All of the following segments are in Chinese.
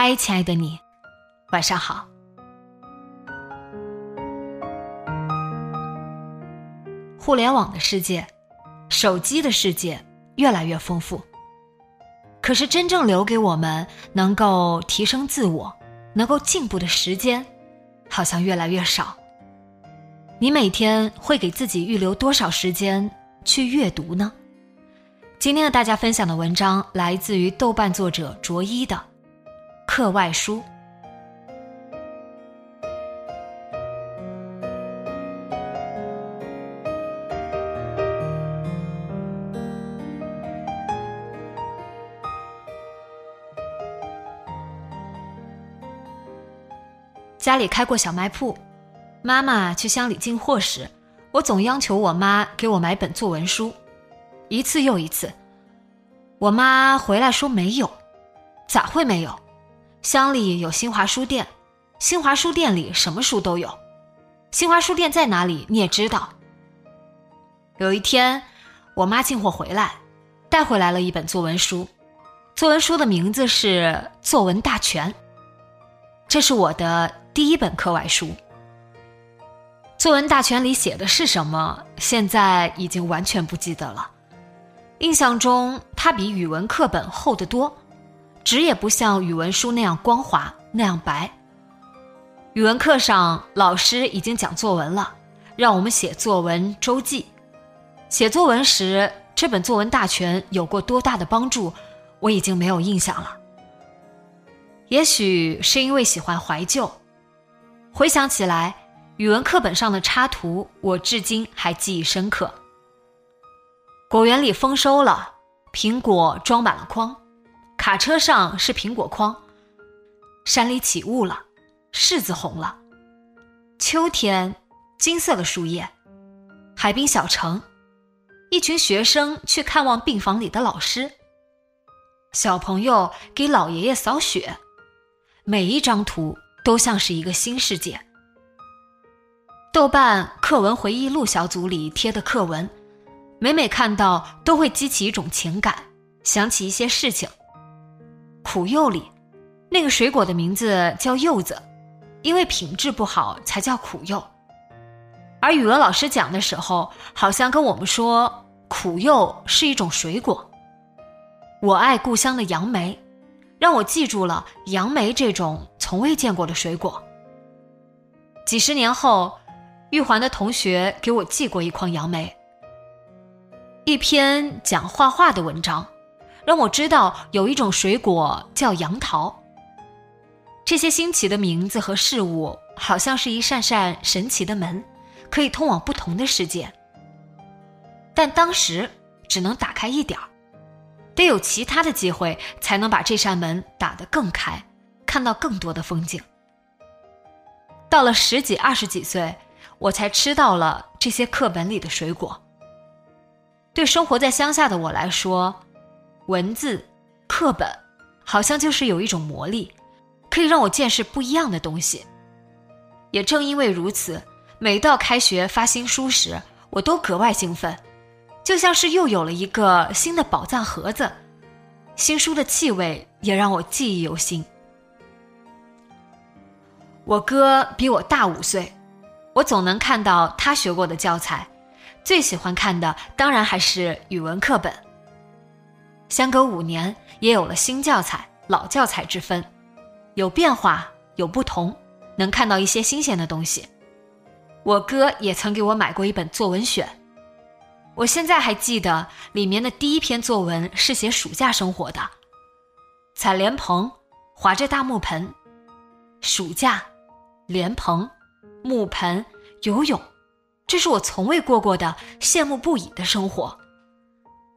嗨，亲爱的你，晚上好。互联网的世界，手机的世界越来越丰富，可是真正留给我们能够提升自我、能够进步的时间，好像越来越少。你每天会给自己预留多少时间去阅读呢？今天的大家分享的文章来自于豆瓣作者卓一的。课外书。家里开过小卖铺，妈妈去乡里进货时，我总央求我妈给我买本作文书，一次又一次，我妈回来说没有，咋会没有？乡里有新华书店，新华书店里什么书都有。新华书店在哪里？你也知道。有一天，我妈进货回来，带回来了一本作文书，作文书的名字是《作文大全》。这是我的第一本课外书。《作文大全》里写的是什么？现在已经完全不记得了。印象中，它比语文课本厚得多。纸也不像语文书那样光滑那样白。语文课上，老师已经讲作文了，让我们写作文周记。写作文时，这本作文大全有过多大的帮助，我已经没有印象了。也许是因为喜欢怀旧，回想起来，语文课本上的插图，我至今还记忆深刻。果园里丰收了，苹果装满了筐。卡车上是苹果筐，山里起雾了，柿子红了。秋天，金色的树叶，海滨小城，一群学生去看望病房里的老师。小朋友给老爷爷扫雪，每一张图都像是一个新世界。豆瓣课文回忆录小组里贴的课文，每每看到都会激起一种情感，想起一些事情。苦柚里，那个水果的名字叫柚子，因为品质不好才叫苦柚。而语文老师讲的时候，好像跟我们说苦柚是一种水果。我爱故乡的杨梅，让我记住了杨梅这种从未见过的水果。几十年后，玉环的同学给我寄过一筐杨梅，一篇讲画画的文章。让我知道有一种水果叫杨桃。这些新奇的名字和事物，好像是一扇扇神奇的门，可以通往不同的世界。但当时只能打开一点儿，得有其他的机会，才能把这扇门打得更开，看到更多的风景。到了十几、二十几岁，我才吃到了这些课本里的水果。对生活在乡下的我来说，文字课本，好像就是有一种魔力，可以让我见识不一样的东西。也正因为如此，每到开学发新书时，我都格外兴奋，就像是又有了一个新的宝藏盒子。新书的气味也让我记忆犹新。我哥比我大五岁，我总能看到他学过的教材，最喜欢看的当然还是语文课本。相隔五年，也有了新教材、老教材之分。有变化，有不同，能看到一些新鲜的东西。我哥也曾给我买过一本作文选，我现在还记得里面的第一篇作文是写暑假生活的。采莲蓬，划着大木盆，暑假，莲蓬，木盆，游泳，这是我从未过过的羡慕不已的生活。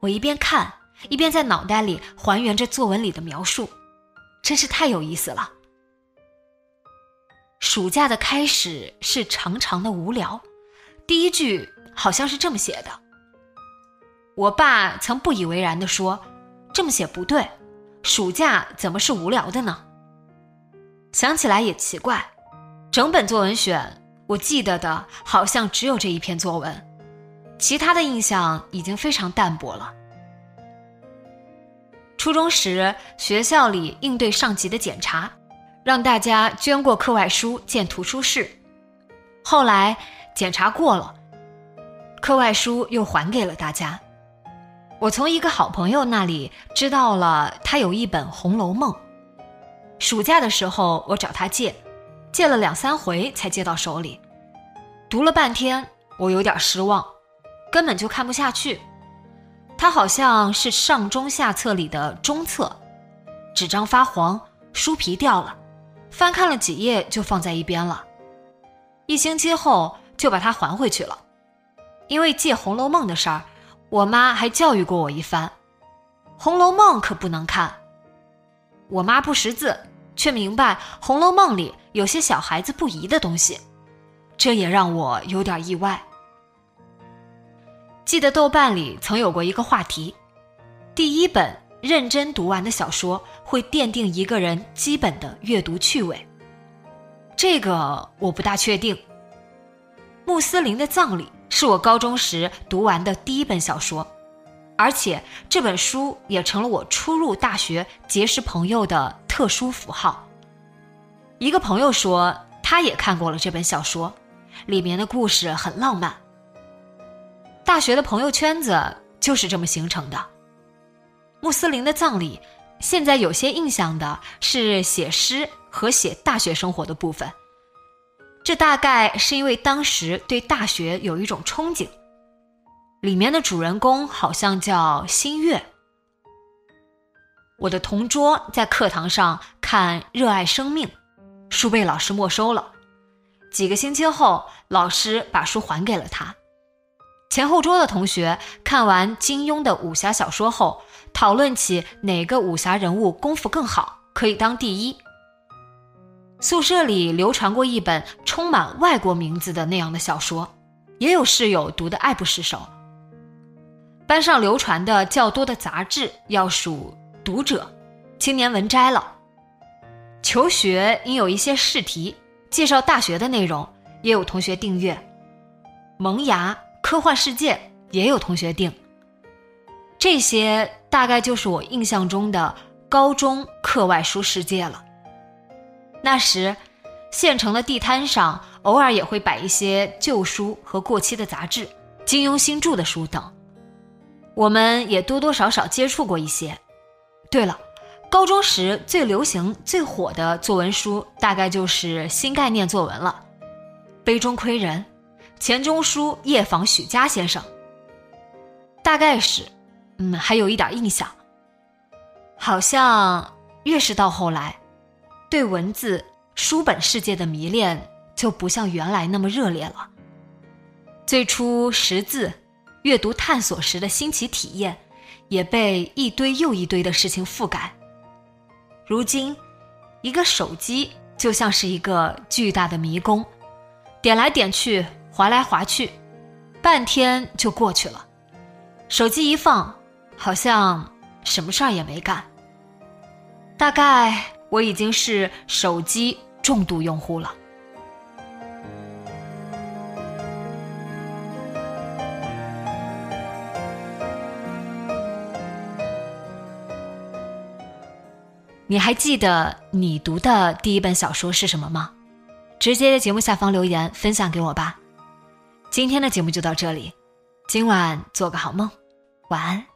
我一边看，一边在脑袋里还原着作文里的描述，真是太有意思了。暑假的开始是长长的无聊，第一句好像是这么写的。我爸曾不以为然地说：“这么写不对。”暑假怎么是无聊的呢？想起来也奇怪，整本作文选，我记得的好像只有这一篇作文，其他的印象已经非常淡薄了。初中时，学校里应对上级的检查，让大家捐过课外书建图书室。后来检查过了，课外书又还给了大家。我从一个好朋友那里知道了，他有一本《红楼梦》。暑假的时候，我找他借，借了两三回才借到手里。读了半天，我有点失望，根本就看不下去。它好像是上中下册里的中册，纸张发黄，书皮掉了，翻看了几页就放在一边了。一星期后就把它还回去了，因为借《红楼梦》的事儿。我妈还教育过我一番，《红楼梦》可不能看。我妈不识字，却明白《红楼梦》里有些小孩子不宜的东西，这也让我有点意外。记得豆瓣里曾有过一个话题：第一本认真读完的小说会奠定一个人基本的阅读趣味。这个我不大确定。穆斯林的葬礼。是我高中时读完的第一本小说，而且这本书也成了我初入大学结识朋友的特殊符号。一个朋友说，他也看过了这本小说，里面的故事很浪漫。大学的朋友圈子就是这么形成的。穆斯林的葬礼，现在有些印象的是写诗和写大学生活的部分。这大概是因为当时对大学有一种憧憬。里面的主人公好像叫新月。我的同桌在课堂上看《热爱生命》，书被老师没收了。几个星期后，老师把书还给了他。前后桌的同学看完金庸的武侠小说后，讨论起哪个武侠人物功夫更好，可以当第一。宿舍里流传过一本充满外国名字的那样的小说，也有室友读得爱不释手。班上流传的较多的杂志要数《读者》《青年文摘》了。求学应有一些试题，介绍大学的内容，也有同学订阅。萌芽、科幻世界也有同学订。这些大概就是我印象中的高中课外书世界了。那时，县城的地摊上偶尔也会摆一些旧书和过期的杂志、金庸新著的书等，我们也多多少少接触过一些。对了，高中时最流行、最火的作文书，大概就是新概念作文了，《杯中窥人》，钱钟书夜访许家先生。大概是，嗯，还有一点印象，好像越是到后来。对文字书本世界的迷恋就不像原来那么热烈了。最初识字、阅读探索时的新奇体验，也被一堆又一堆的事情覆盖。如今，一个手机就像是一个巨大的迷宫，点来点去，划来划去，半天就过去了。手机一放，好像什么事儿也没干。大概。我已经是手机重度用户了。你还记得你读的第一本小说是什么吗？直接在节目下方留言分享给我吧。今天的节目就到这里，今晚做个好梦，晚安。